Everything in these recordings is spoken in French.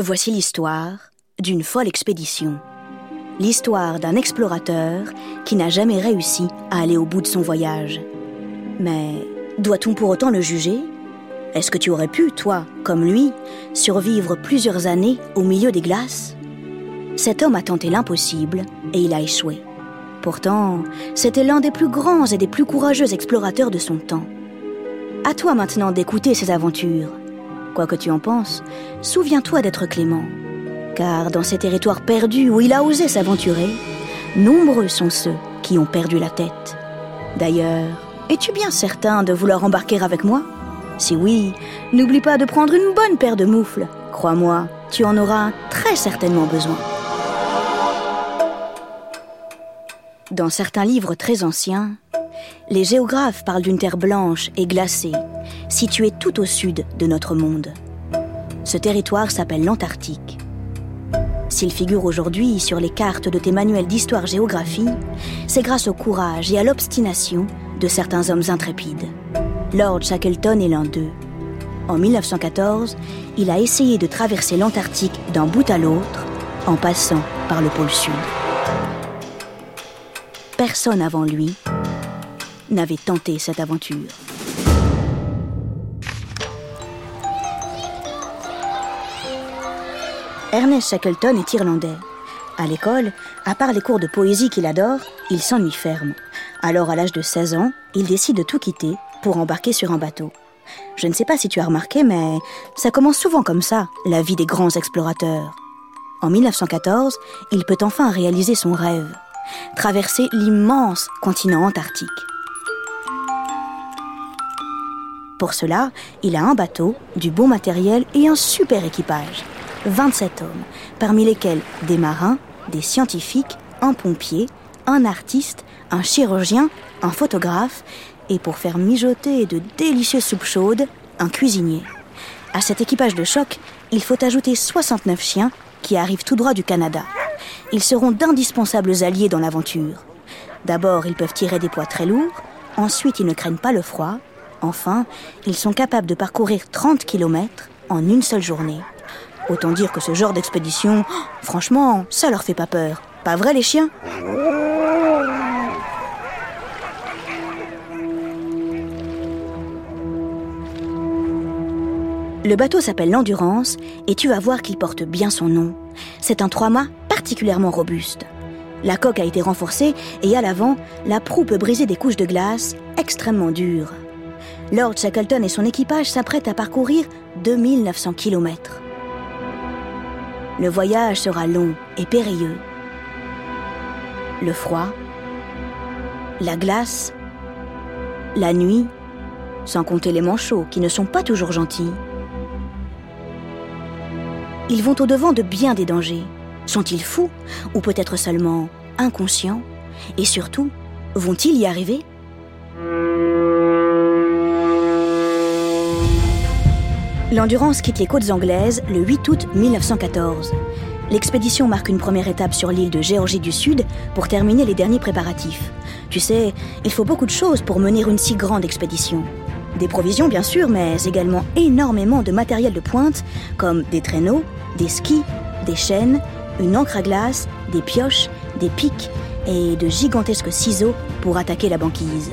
Voici l'histoire d'une folle expédition. L'histoire d'un explorateur qui n'a jamais réussi à aller au bout de son voyage. Mais doit-on pour autant le juger? Est-ce que tu aurais pu, toi, comme lui, survivre plusieurs années au milieu des glaces? Cet homme a tenté l'impossible et il a échoué. Pourtant, c'était l'un des plus grands et des plus courageux explorateurs de son temps. À toi maintenant d'écouter ses aventures quoi que tu en penses, souviens-toi d'être clément. Car dans ces territoires perdus où il a osé s'aventurer, nombreux sont ceux qui ont perdu la tête. D'ailleurs, es-tu bien certain de vouloir embarquer avec moi? Si oui, n'oublie pas de prendre une bonne paire de moufles. Crois-moi, tu en auras très certainement besoin. Dans certains livres très anciens, les géographes parlent d'une terre blanche et glacée, située tout au sud de notre monde. Ce territoire s'appelle l'Antarctique. S'il figure aujourd'hui sur les cartes de tes manuels d'histoire-géographie, c'est grâce au courage et à l'obstination de certains hommes intrépides. Lord Shackleton est l'un d'eux. En 1914, il a essayé de traverser l'Antarctique d'un bout à l'autre en passant par le pôle Sud. Personne avant lui n'avait tenté cette aventure. Ernest Shackleton est irlandais. À l'école, à part les cours de poésie qu'il adore, il s'ennuie ferme. Alors, à l'âge de 16 ans, il décide de tout quitter pour embarquer sur un bateau. Je ne sais pas si tu as remarqué, mais ça commence souvent comme ça, la vie des grands explorateurs. En 1914, il peut enfin réaliser son rêve, traverser l'immense continent antarctique. Pour cela, il a un bateau, du bon matériel et un super équipage. 27 hommes, parmi lesquels des marins, des scientifiques, un pompier, un artiste, un chirurgien, un photographe et pour faire mijoter de délicieuses soupes chaudes, un cuisinier. À cet équipage de choc, il faut ajouter 69 chiens qui arrivent tout droit du Canada. Ils seront d'indispensables alliés dans l'aventure. D'abord, ils peuvent tirer des poids très lourds, ensuite ils ne craignent pas le froid, Enfin, ils sont capables de parcourir 30 km en une seule journée. Autant dire que ce genre d'expédition, franchement, ça leur fait pas peur. Pas vrai les chiens? Le bateau s'appelle l'Endurance et tu vas voir qu'il porte bien son nom. C'est un trois-mâts particulièrement robuste. La coque a été renforcée et à l'avant, la proue peut briser des couches de glace extrêmement dures. Lord Shackleton et son équipage s'apprêtent à parcourir 2900 km. Le voyage sera long et périlleux. Le froid, la glace, la nuit, sans compter les manchots qui ne sont pas toujours gentils. Ils vont au-devant de bien des dangers. Sont-ils fous ou peut-être seulement inconscients? Et surtout, vont-ils y arriver? L'Endurance quitte les côtes anglaises le 8 août 1914. L'expédition marque une première étape sur l'île de Géorgie du Sud pour terminer les derniers préparatifs. Tu sais, il faut beaucoup de choses pour mener une si grande expédition. Des provisions bien sûr, mais également énormément de matériel de pointe, comme des traîneaux, des skis, des chaînes, une encre à glace, des pioches, des pics et de gigantesques ciseaux pour attaquer la banquise.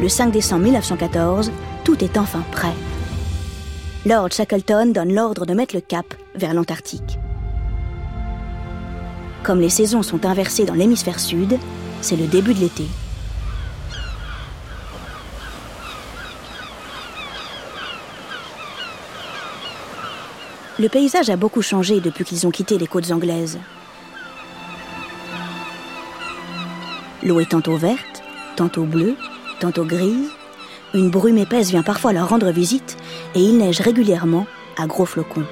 Le 5 décembre 1914, tout est enfin prêt. Lord Shackleton donne l'ordre de mettre le cap vers l'Antarctique. Comme les saisons sont inversées dans l'hémisphère sud, c'est le début de l'été. Le paysage a beaucoup changé depuis qu'ils ont quitté les côtes anglaises. L'eau est tantôt verte, tantôt bleue, tantôt grise, une brume épaisse vient parfois leur rendre visite et il neige régulièrement à gros flocons.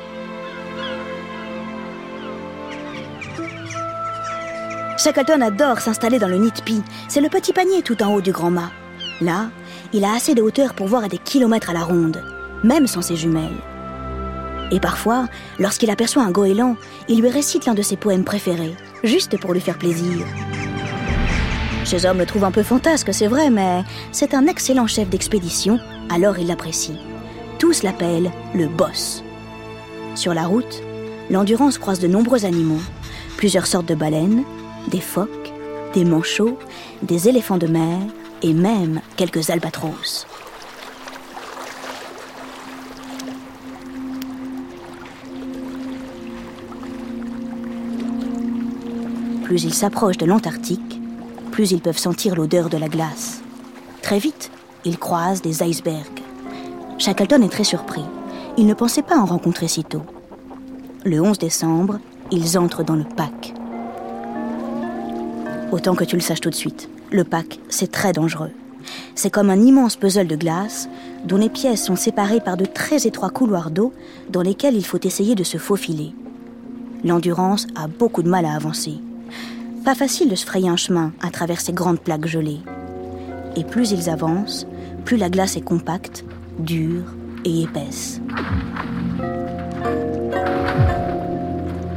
Shackleton adore s'installer dans le Nitpi. C'est le petit panier tout en haut du grand mât. Là, il a assez de hauteur pour voir à des kilomètres à la ronde, même sans ses jumelles. Et parfois, lorsqu'il aperçoit un goéland, il lui récite l'un de ses poèmes préférés, juste pour lui faire plaisir. Ces hommes le trouvent un peu fantasque, c'est vrai, mais c'est un excellent chef d'expédition, alors il l'apprécie. Tous l'appellent le boss. Sur la route, l'endurance croise de nombreux animaux, plusieurs sortes de baleines, des phoques, des manchots, des éléphants de mer et même quelques albatros. Plus ils s'approchent de l'Antarctique, plus ils peuvent sentir l'odeur de la glace. Très vite, ils croisent des icebergs. Shackleton est très surpris. Il ne pensait pas en rencontrer si tôt. Le 11 décembre, ils entrent dans le pack. Autant que tu le saches tout de suite, le pack, c'est très dangereux. C'est comme un immense puzzle de glace dont les pièces sont séparées par de très étroits couloirs d'eau dans lesquels il faut essayer de se faufiler. L'endurance a beaucoup de mal à avancer. Pas facile de se frayer un chemin à travers ces grandes plaques gelées. Et plus ils avancent, plus la glace est compacte, dure et épaisse.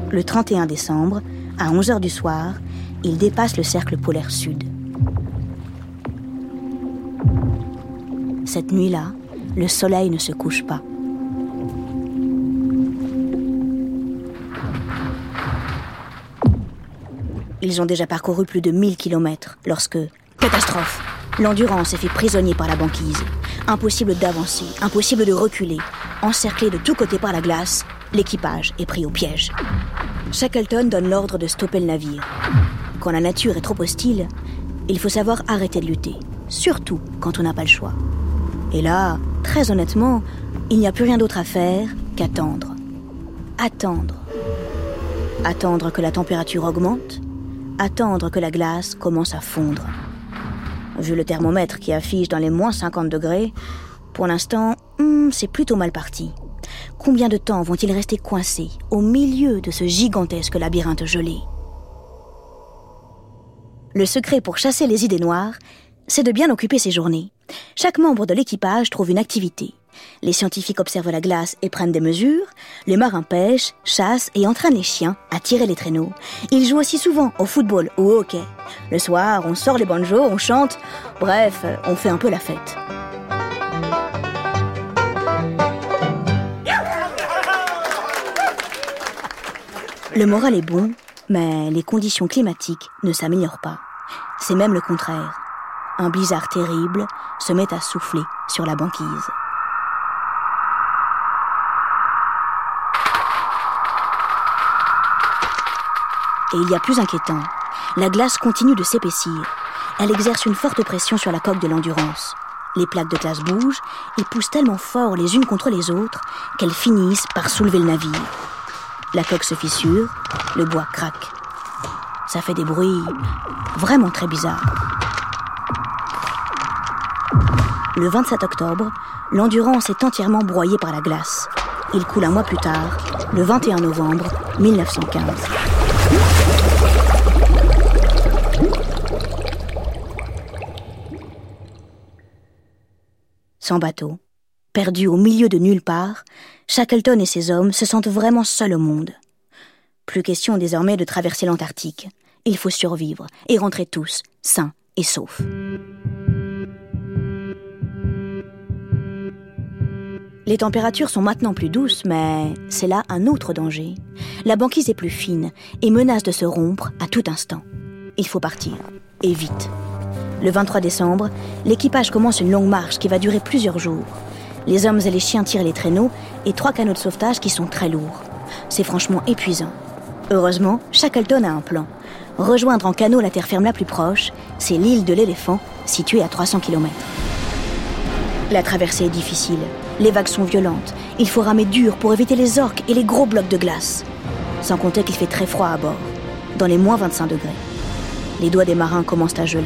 Le 31 décembre, à 11h du soir, ils dépassent le cercle polaire sud. Cette nuit-là, le soleil ne se couche pas. Ils ont déjà parcouru plus de 1000 kilomètres lorsque, catastrophe, l'endurance est fait prisonnier par la banquise. Impossible d'avancer, impossible de reculer. Encerclé de tous côtés par la glace, l'équipage est pris au piège. Shackleton donne l'ordre de stopper le navire. Quand la nature est trop hostile, il faut savoir arrêter de lutter, surtout quand on n'a pas le choix. Et là, très honnêtement, il n'y a plus rien d'autre à faire qu'attendre. Attendre. Attendre que la température augmente, attendre que la glace commence à fondre. Vu le thermomètre qui affiche dans les moins 50 degrés, pour l'instant, hmm, c'est plutôt mal parti. Combien de temps vont-ils rester coincés au milieu de ce gigantesque labyrinthe gelé? Le secret pour chasser les idées noires, c'est de bien occuper ses journées. Chaque membre de l'équipage trouve une activité. Les scientifiques observent la glace et prennent des mesures. Les marins pêchent, chassent et entraînent les chiens à tirer les traîneaux. Ils jouent aussi souvent au football ou au hockey. Le soir, on sort les banjos, on chante. Bref, on fait un peu la fête. Le moral est bon, mais les conditions climatiques ne s'améliorent pas. C'est même le contraire. Un blizzard terrible se met à souffler sur la banquise. Et il y a plus inquiétant. La glace continue de s'épaissir. Elle exerce une forte pression sur la coque de l'endurance. Les plaques de glace bougent et poussent tellement fort les unes contre les autres qu'elles finissent par soulever le navire. La coque se fissure, le bois craque. Ça fait des bruits vraiment très bizarres. Le 27 octobre, l'Endurance est entièrement broyée par la glace. Il coule un mois plus tard, le 21 novembre 1915. Sans bateau, perdu au milieu de nulle part, Shackleton et ses hommes se sentent vraiment seuls au monde. Plus question désormais de traverser l'Antarctique. Il faut survivre et rentrer tous, sains et saufs. Les températures sont maintenant plus douces, mais c'est là un autre danger. La banquise est plus fine et menace de se rompre à tout instant. Il faut partir, et vite. Le 23 décembre, l'équipage commence une longue marche qui va durer plusieurs jours. Les hommes et les chiens tirent les traîneaux et trois canots de sauvetage qui sont très lourds. C'est franchement épuisant. Heureusement, Shackleton a un plan. Rejoindre en canot la terre ferme la plus proche, c'est l'île de l'éléphant, située à 300 km. La traversée est difficile. Les vagues sont violentes. Il faut ramer dur pour éviter les orques et les gros blocs de glace. Sans compter qu'il fait très froid à bord, dans les moins 25 degrés. Les doigts des marins commencent à geler.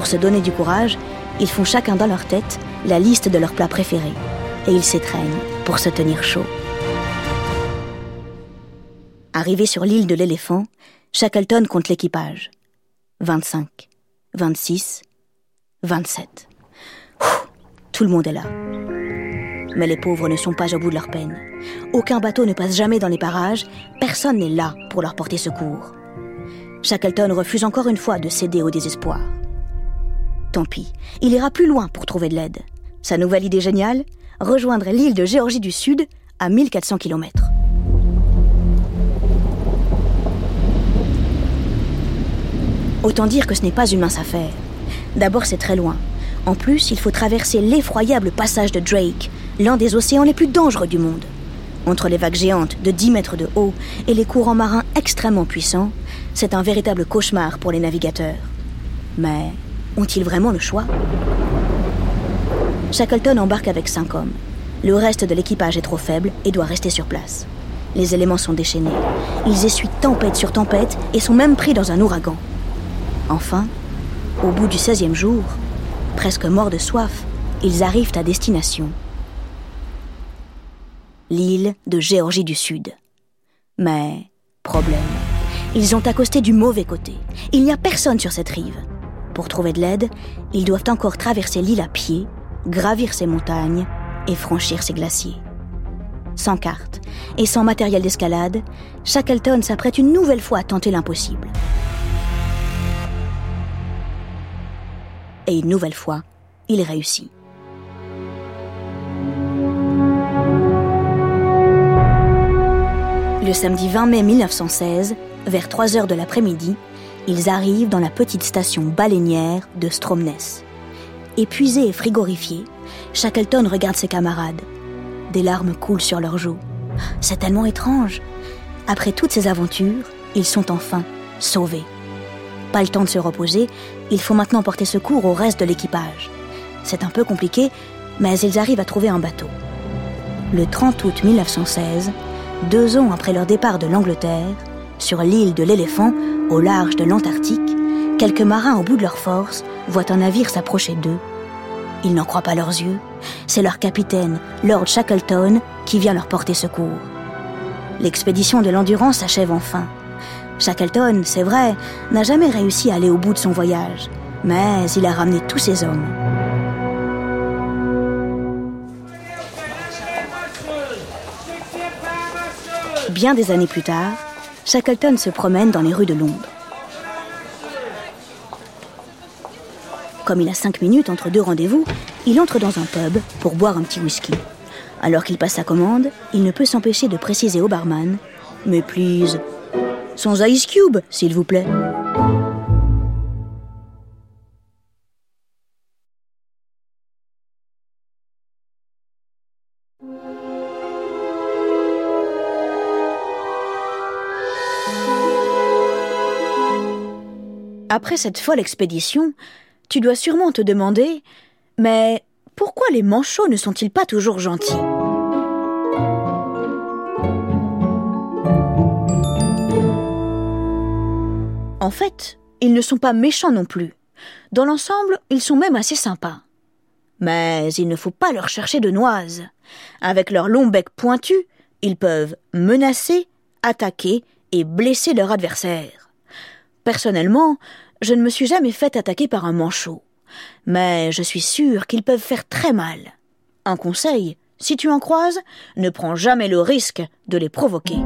Pour se donner du courage, ils font chacun dans leur tête la liste de leurs plats préférés. Et ils s'étreignent pour se tenir chaud. Arrivé sur l'île de l'éléphant, Shackleton compte l'équipage. 25, 26, 27. tout le monde est là. Mais les pauvres ne sont pas au bout de leur peine. Aucun bateau ne passe jamais dans les parages, personne n'est là pour leur porter secours. Shackleton refuse encore une fois de céder au désespoir. Tant pis, il ira plus loin pour trouver de l'aide. Sa nouvelle idée géniale Rejoindre l'île de Géorgie du Sud à 1400 km. Autant dire que ce n'est pas une mince affaire. D'abord, c'est très loin. En plus, il faut traverser l'effroyable passage de Drake, l'un des océans les plus dangereux du monde. Entre les vagues géantes de 10 mètres de haut et les courants marins extrêmement puissants, c'est un véritable cauchemar pour les navigateurs. Mais ont-ils vraiment le choix Shackleton embarque avec cinq hommes. Le reste de l'équipage est trop faible et doit rester sur place. Les éléments sont déchaînés. Ils essuient tempête sur tempête et sont même pris dans un ouragan. Enfin, au bout du 16e jour, presque morts de soif, ils arrivent à destination. L'île de Géorgie du Sud. Mais, problème, ils ont accosté du mauvais côté. Il n'y a personne sur cette rive. Pour trouver de l'aide, ils doivent encore traverser l'île à pied, gravir ses montagnes et franchir ses glaciers. Sans carte et sans matériel d'escalade, Shackleton s'apprête une nouvelle fois à tenter l'impossible. Et une nouvelle fois, il réussit. Le samedi 20 mai 1916, vers 3 heures de l'après-midi, ils arrivent dans la petite station baleinière de Stromness. Épuisé et frigorifié, Shackleton regarde ses camarades. Des larmes coulent sur leurs joues. C'est tellement étrange. Après toutes ces aventures, ils sont enfin sauvés. Pas le temps de se reposer, il faut maintenant porter secours au reste de l'équipage. C'est un peu compliqué, mais ils arrivent à trouver un bateau. Le 30 août 1916, deux ans après leur départ de l'Angleterre, sur l'île de l'éléphant, au large de l'Antarctique, quelques marins au bout de leur force voient un navire s'approcher d'eux. Ils n'en croient pas leurs yeux. C'est leur capitaine, Lord Shackleton, qui vient leur porter secours. L'expédition de l'Endurance s'achève enfin. Shackleton, c'est vrai, n'a jamais réussi à aller au bout de son voyage, mais il a ramené tous ses hommes. Bien des années plus tard, Shackleton se promène dans les rues de Londres. Comme il a cinq minutes entre deux rendez-vous, il entre dans un pub pour boire un petit whisky. Alors qu'il passe sa commande, il ne peut s'empêcher de préciser au barman Mais please, sans Ice Cube, s'il vous plaît. Après cette folle expédition, tu dois sûrement te demander Mais pourquoi les manchots ne sont-ils pas toujours gentils? En fait, ils ne sont pas méchants non plus. Dans l'ensemble, ils sont même assez sympas. Mais il ne faut pas leur chercher de noises. Avec leur long bec pointu, ils peuvent menacer, attaquer et blesser leur adversaire. Personnellement, je ne me suis jamais fait attaquer par un manchot. Mais je suis sûr qu'ils peuvent faire très mal. Un conseil, si tu en croises, ne prends jamais le risque de les provoquer.